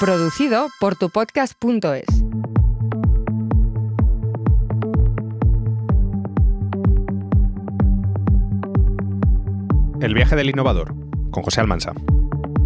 Producido por tupodcast.es. El viaje del innovador, con José Almansa.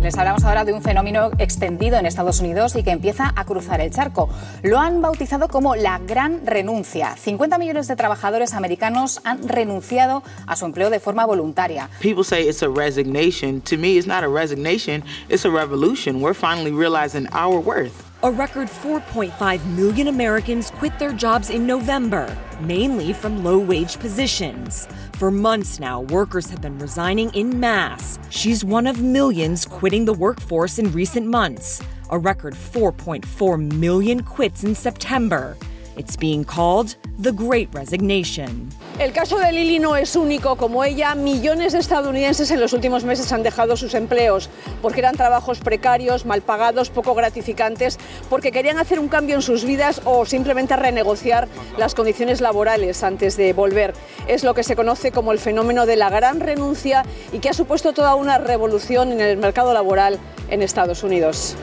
Les hablamos ahora de un fenómeno extendido en Estados Unidos y que empieza a cruzar el charco. Lo han bautizado como la gran renuncia. 50 millones de trabajadores americanos han renunciado a su empleo de forma voluntaria. People say it's a resignation. To me, it's not a resignation, it's a revolution. We're finally realizing our worth. A record 4.5 million Americans quit their jobs in November, mainly from low wage positions. For months now, workers have been resigning in mass. She's one of millions quitting the workforce in recent months. A record 4.4 million quits in September. It's being called the Great Resignation. El caso de Lily no es único. Como ella, millones de estadounidenses en los últimos meses han dejado sus empleos porque eran trabajos precarios, mal pagados, poco gratificantes, porque querían hacer un cambio en sus vidas o simplemente renegociar las condiciones laborales antes de volver. Es lo que se conoce como el fenómeno de la gran renuncia y que ha supuesto toda una revolución en el mercado laboral en Estados Unidos.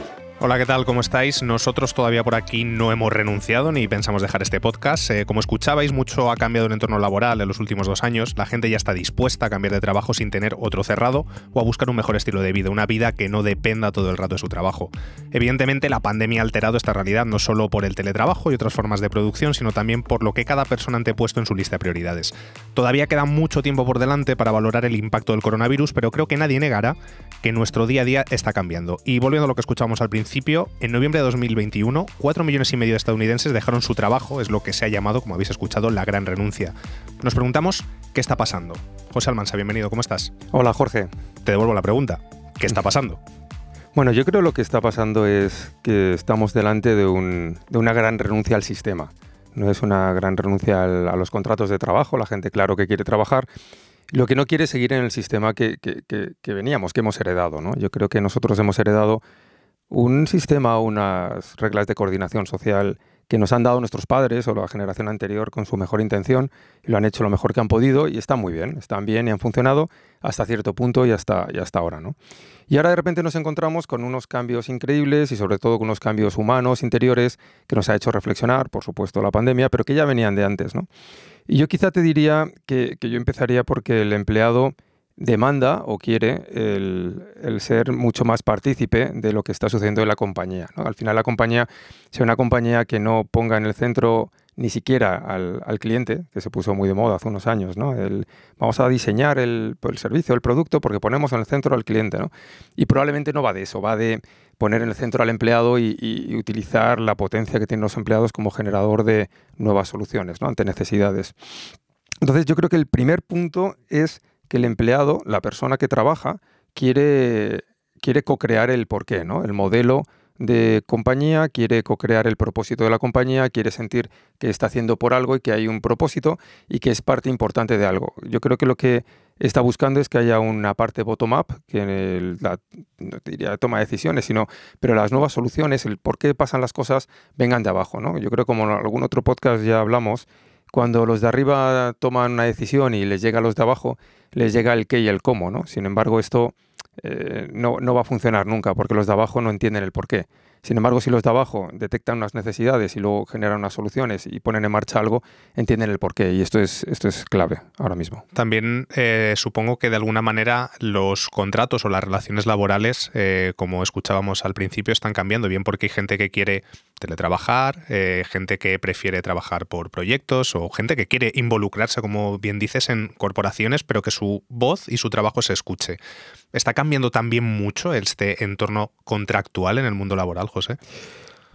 Hola, ¿qué tal? ¿Cómo estáis? Nosotros todavía por aquí no hemos renunciado ni pensamos dejar este podcast. Eh, como escuchabais, mucho ha cambiado el entorno laboral en los últimos dos años. La gente ya está dispuesta a cambiar de trabajo sin tener otro cerrado o a buscar un mejor estilo de vida, una vida que no dependa todo el rato de su trabajo. Evidentemente, la pandemia ha alterado esta realidad no solo por el teletrabajo y otras formas de producción, sino también por lo que cada persona ha antepuesto en su lista de prioridades. Todavía queda mucho tiempo por delante para valorar el impacto del coronavirus, pero creo que nadie negará que nuestro día a día está cambiando. Y volviendo a lo que escuchamos al principio, en noviembre de 2021, 4 millones y medio de estadounidenses dejaron su trabajo, es lo que se ha llamado, como habéis escuchado, la gran renuncia. Nos preguntamos qué está pasando. José Almansa, bienvenido, ¿cómo estás? Hola, Jorge. Te devuelvo la pregunta. ¿Qué está pasando? Bueno, yo creo lo que está pasando es que estamos delante de, una gran renuncia al sistema. No es una gran renuncia a los contratos de trabajo, la gente claro que quiere trabajar, lo que no quiere es seguir en el sistema que, que, veníamos, que hemos heredado. ¿no? Yo creo que nosotros hemos heredado un sistema, unas reglas de coordinación social que nos han dado nuestros padres o la generación anterior con su mejor intención y lo han hecho lo mejor que han podido y están muy bien, están bien y han funcionado hasta cierto punto y hasta, hasta ahora. ¿no? Y ahora de repente nos encontramos con unos cambios increíbles y sobre todo con unos cambios humanos, interiores, que nos ha hecho reflexionar, por supuesto, la pandemia, pero que ya venían de antes. ¿no? Y yo quizá te diría que, que yo empezaría porque el empleado demanda o quiere el, ser mucho más partícipe de lo que está sucediendo en la compañía. Al final la compañía sea una compañía que no ponga en el centro ni siquiera al, cliente, que se puso muy de moda hace unos años. ¿no? vamos a diseñar el, el, servicio, el producto, porque ponemos en el centro al cliente. ¿no? Y probablemente no va de eso, va de poner en el centro al empleado y, y, utilizar la potencia que tienen los empleados como generador de nuevas soluciones ¿no? ante necesidades. Entonces yo creo que el primer punto es que el empleado, la persona que trabaja, quiere, quiere co-crear el porqué, ¿no? El modelo de compañía, quiere co-crear el propósito de la compañía, quiere sentir que está haciendo por algo y que hay un propósito y que es parte importante de algo. Yo creo que lo que está buscando es que haya una parte bottom-up, que no diría toma de decisiones, sino, pero las nuevas soluciones, el por qué pasan las cosas, vengan de abajo. ¿no? Yo creo como en algún otro podcast ya hablamos, cuando los de arriba toman una decisión y les llega a los de abajo, les llega el qué y el cómo, ¿no? Sin embargo, esto eh, no, no, va a funcionar nunca porque los de abajo no entienden el por qué. Sin embargo, si los de abajo detectan unas necesidades y luego generan unas soluciones y ponen en marcha algo, entienden el porqué y esto es, esto es clave ahora mismo. También eh, supongo que de alguna manera los contratos o las relaciones laborales, eh, como escuchábamos al principio, están cambiando, bien porque hay gente que quiere teletrabajar, gente que prefiere trabajar por proyectos o gente que quiere involucrarse, como bien dices, en corporaciones, pero que su voz y su trabajo se escuche. ¿Está cambiando también mucho este entorno contractual en el mundo laboral, José?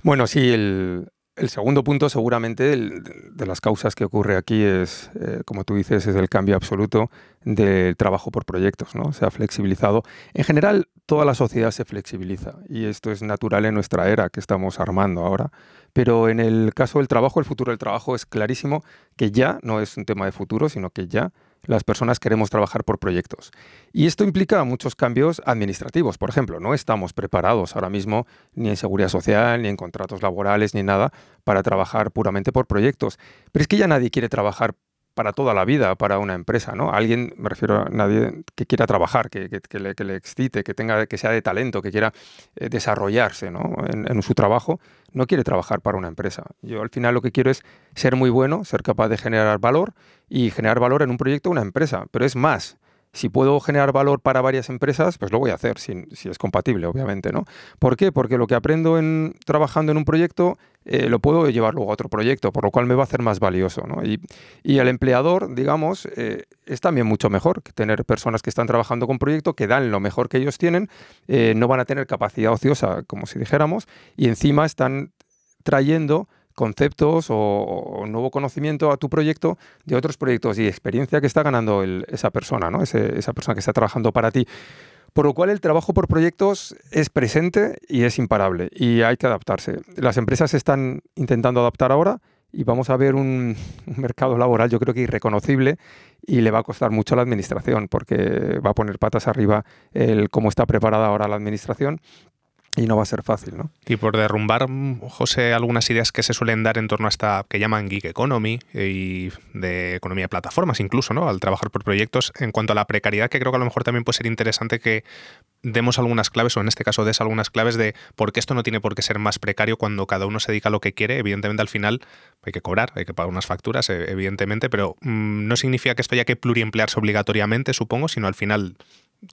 Bueno, sí, el, segundo punto seguramente de las causas que ocurre aquí es, eh, como tú dices, es el cambio absoluto del trabajo por proyectos, ¿no? Se ha flexibilizado. En general, toda la sociedad se flexibiliza y esto es natural en nuestra era que estamos armando ahora. Pero en el caso del trabajo, el futuro del trabajo es clarísimo que ya no es un tema de futuro, sino que ya las personas queremos trabajar por proyectos. Y esto implica muchos cambios administrativos. Por ejemplo, no estamos preparados ahora mismo ni en seguridad social, ni en contratos laborales, ni nada para trabajar puramente por proyectos. Pero es que ya nadie quiere trabajar para toda la vida para una empresa, ¿no? Alguien, me refiero a nadie que quiera trabajar, que, le, excite, que tenga, que sea de talento, que quiera eh, desarrollarse en, su trabajo, no quiere trabajar para una empresa. Yo al final lo que quiero es ser muy bueno, ser capaz de generar valor y generar valor en un proyecto o una empresa. Pero es más, si puedo generar valor para varias empresas, pues lo voy a hacer, si, es compatible, obviamente, ¿no? ¿Por qué? Porque lo que aprendo en, trabajando en un proyecto eh, lo puedo llevar luego a otro proyecto, por lo cual me va a hacer más valioso, ¿no? Y, el empleador, digamos, eh, es también mucho mejor que tener personas que están trabajando con proyecto, que dan lo mejor que ellos tienen, eh, no van a tener capacidad ociosa, como si dijéramos, y encima están trayendo conceptos o, nuevo conocimiento a tu proyecto de otros proyectos y experiencia que está ganando esa persona, ¿no? esa persona que está trabajando para ti. Por lo cual el trabajo por proyectos es presente y es imparable y hay que adaptarse. Las empresas están intentando adaptar ahora y vamos a ver un, mercado laboral yo creo que irreconocible y le va a costar mucho a la administración porque va a poner patas arriba el cómo está preparada ahora la administración y no va a ser fácil, ¿no? Y por derrumbar, José, algunas ideas que se suelen dar en torno a esta que llaman gig economy y de economía de plataformas incluso, ¿no? Al trabajar por proyectos, en cuanto a la precariedad, que creo que a lo mejor también puede ser interesante que demos algunas claves, o en este caso des algunas claves de por qué esto no tiene por qué ser más precario cuando cada uno se dedica a lo que quiere. Evidentemente, al final hay que cobrar, hay que pagar unas facturas, e, evidentemente, pero mm, no significa que esto haya que pluriemplearse obligatoriamente, supongo, sino al final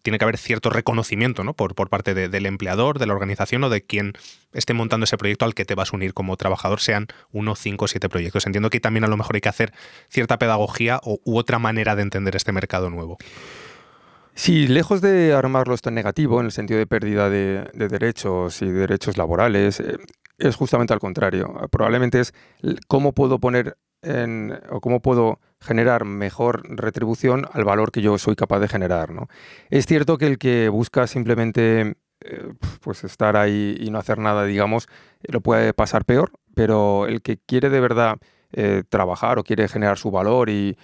tiene que haber cierto reconocimiento ¿no? por, por parte del empleador, de la organización o de quien esté montando ese proyecto al que te vas a unir como trabajador, sean uno, cinco, siete proyectos. Entiendo que también a lo mejor hay que hacer cierta pedagogía o, u otra manera de entender este mercado nuevo. Sí, lejos de armarlo esto en negativo, en el sentido de pérdida de, derechos y derechos laborales, eh, es justamente al contrario. Probablemente es cómo puedo poner o cómo puedo generar mejor retribución al valor que yo soy capaz de generar. ¿no? Es cierto que el que busca simplemente eh, pues estar ahí y no hacer nada, digamos, lo puede pasar peor, pero el que quiere de verdad eh, trabajar o quiere generar su valor y,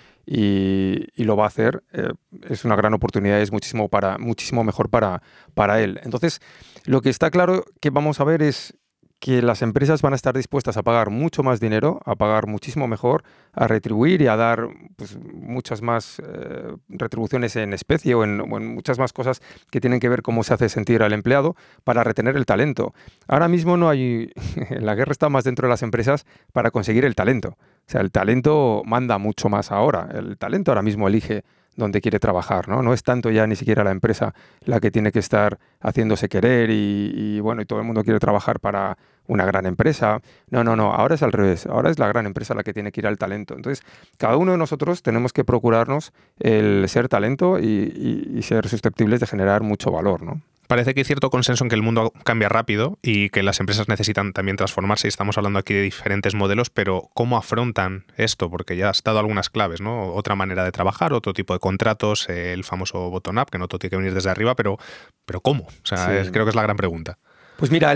lo va a hacer, eh, es una gran oportunidad, es muchísimo, para, muchísimo mejor para, para él. Entonces, lo que está claro que vamos a ver es que las empresas van a estar dispuestas a pagar mucho más dinero, a pagar muchísimo mejor, a retribuir y a dar pues, muchas más eh, retribuciones en especie o en, muchas más cosas que tienen que ver cómo se hace sentir al empleado para retener el talento. Ahora mismo no hay, la guerra está más dentro de las empresas para conseguir el talento. O sea, el talento manda mucho más ahora. El talento ahora mismo elige donde quiere trabajar, ¿no? No es tanto ya ni siquiera la empresa la que tiene que estar haciéndose querer y, bueno, y todo el mundo quiere trabajar para una gran empresa. No, no, no, ahora es al revés, ahora es la gran empresa la que tiene que ir al talento. Entonces, cada uno de nosotros tenemos que procurarnos el ser talento y, ser susceptibles de generar mucho valor, ¿no? Parece que hay cierto consenso en que el mundo cambia rápido y que las empresas necesitan también transformarse y estamos hablando aquí de diferentes modelos, pero ¿cómo afrontan esto? Porque ya has dado algunas claves, ¿no? Otra manera de trabajar, otro tipo de contratos, el famoso bottom-up, que no todo tiene que venir desde arriba, pero, pero ¿cómo? O sea, creo que es la gran pregunta. Pues mira,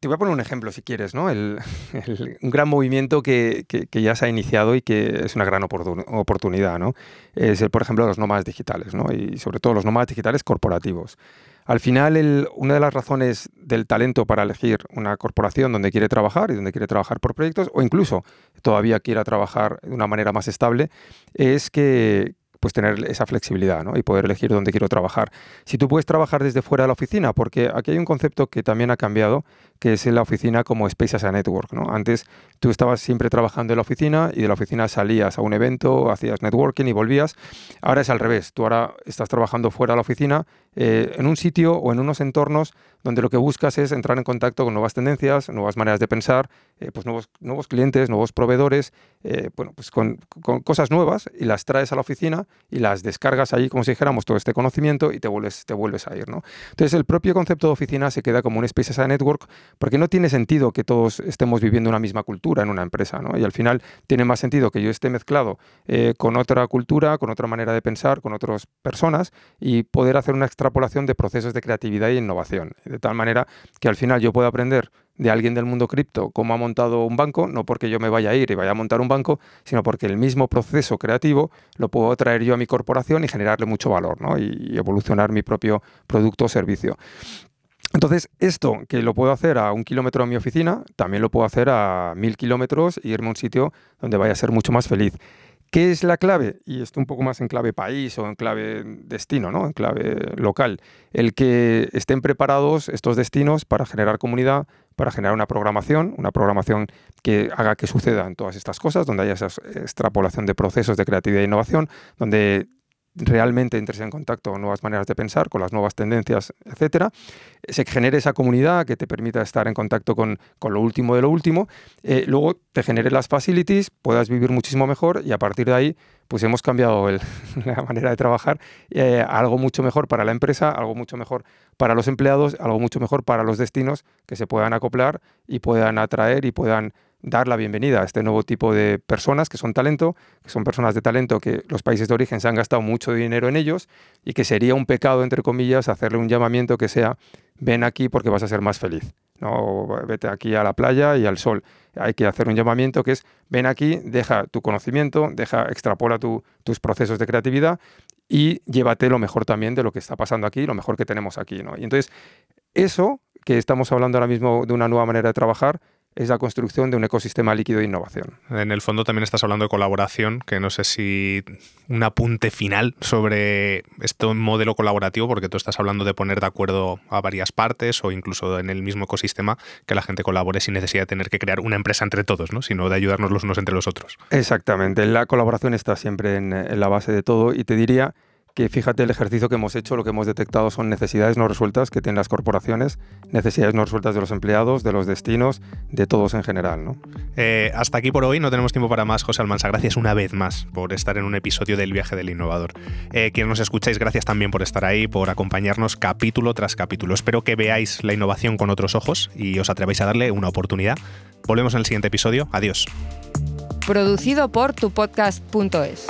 te voy a poner un ejemplo si quieres, ¿no? un gran movimiento que, ya se ha iniciado y que es una gran oportunidad, ¿no? Es, el, por ejemplo, los nómadas digitales, ¿no? Y sobre todo los nómadas digitales corporativos. Al final, una de las razones del talento para elegir una corporación donde quiere trabajar y donde quiere trabajar por proyectos, o incluso todavía quiera trabajar de una manera más estable, es que, pues tener esa flexibilidad ¿no? y poder elegir dónde quiero trabajar. Si tú puedes trabajar desde fuera de la oficina, porque aquí hay un concepto que también ha cambiado, que es la oficina como Space as a Network. ¿no? Antes tú estabas siempre trabajando en la oficina y de la oficina salías a un evento, hacías networking y volvías. Ahora es al revés, tú ahora estás trabajando fuera de la oficina, eh, en un sitio o en unos entornos donde lo que buscas es entrar en contacto con nuevas tendencias, nuevas maneras de pensar, eh, pues nuevos, nuevos clientes, nuevos proveedores, eh, bueno, pues con, cosas nuevas y las traes a la oficina y las descargas ahí como si dijéramos todo este conocimiento y te vuelves, te vuelves a ir. ¿no? Entonces el propio concepto de oficina se queda como un Space as Network porque no tiene sentido que todos estemos viviendo una misma cultura en una empresa, ¿no? Y al final tiene más sentido que yo esté mezclado eh, con otra cultura, con otra manera de pensar, con otras personas y poder hacer una extrapolación de procesos de creatividad e innovación. Tal manera que al final yo pueda aprender de alguien del mundo cripto cómo ha montado un banco, no porque yo me vaya a ir y vaya a montar un banco, sino porque el mismo proceso creativo lo puedo traer yo a mi corporación y generarle mucho valor ¿no? y evolucionar mi propio producto o servicio. Entonces, esto que lo puedo hacer a un kilómetro de mi oficina, también lo puedo hacer a mil kilómetros e irme a un sitio donde vaya a ser mucho más feliz. ¿Qué es la clave? Y esto un poco más en clave país o en clave destino, ¿no? en clave local. El que estén preparados estos destinos para generar comunidad, para generar una programación, una programación que haga que sucedan todas estas cosas, donde haya esa extrapolación de procesos de creatividad e innovación, donde realmente entres en contacto con nuevas maneras de pensar, con las nuevas tendencias, etcétera, se genere esa comunidad que te permita estar en contacto con, lo último de lo último, eh, luego te genere las facilities, puedas vivir muchísimo mejor y a partir de ahí pues hemos cambiado la manera de trabajar eh, algo mucho mejor para la empresa, algo mucho mejor para los empleados, algo mucho mejor para los destinos que se puedan acoplar y puedan atraer y puedan dar la bienvenida a este nuevo tipo de personas que son talento, que son personas de talento que los países de origen se han gastado mucho dinero en ellos y que sería un pecado, entre comillas, hacerle un llamamiento que sea ven aquí porque vas a ser más feliz. No, vete aquí a la playa y al sol. Hay que hacer un llamamiento que es ven aquí, deja tu conocimiento, deja, extrapola tus procesos de creatividad y llévate lo mejor también de lo que está pasando aquí, lo mejor que tenemos aquí. ¿no? Y entonces, eso que estamos hablando ahora mismo de una nueva manera de trabajar, es la construcción de un ecosistema líquido de innovación. En el fondo también estás hablando de colaboración, que no sé si un apunte final sobre este modelo colaborativo, porque tú estás hablando de poner de acuerdo a varias partes o incluso en el mismo ecosistema que la gente colabore sin necesidad de tener que crear una empresa entre todos, ¿no? sino de ayudarnos los unos entre los otros. Exactamente, la colaboración está siempre en, en la base de todo y te diría que fíjate el ejercicio que hemos hecho, lo que hemos detectado son necesidades no resueltas que tienen las corporaciones, necesidades no resueltas de los empleados, de los destinos, de todos en general. ¿no? Eh, hasta aquí por hoy, no tenemos tiempo para más, José Almansa. Gracias una vez más por estar en un episodio del viaje del innovador. Eh, quienes nos escucháis, gracias también por estar ahí, por acompañarnos capítulo tras capítulo. Espero que veáis la innovación con otros ojos y os atreváis a darle una oportunidad. Volvemos en el siguiente episodio. Adiós. Producido por tupodcast.es.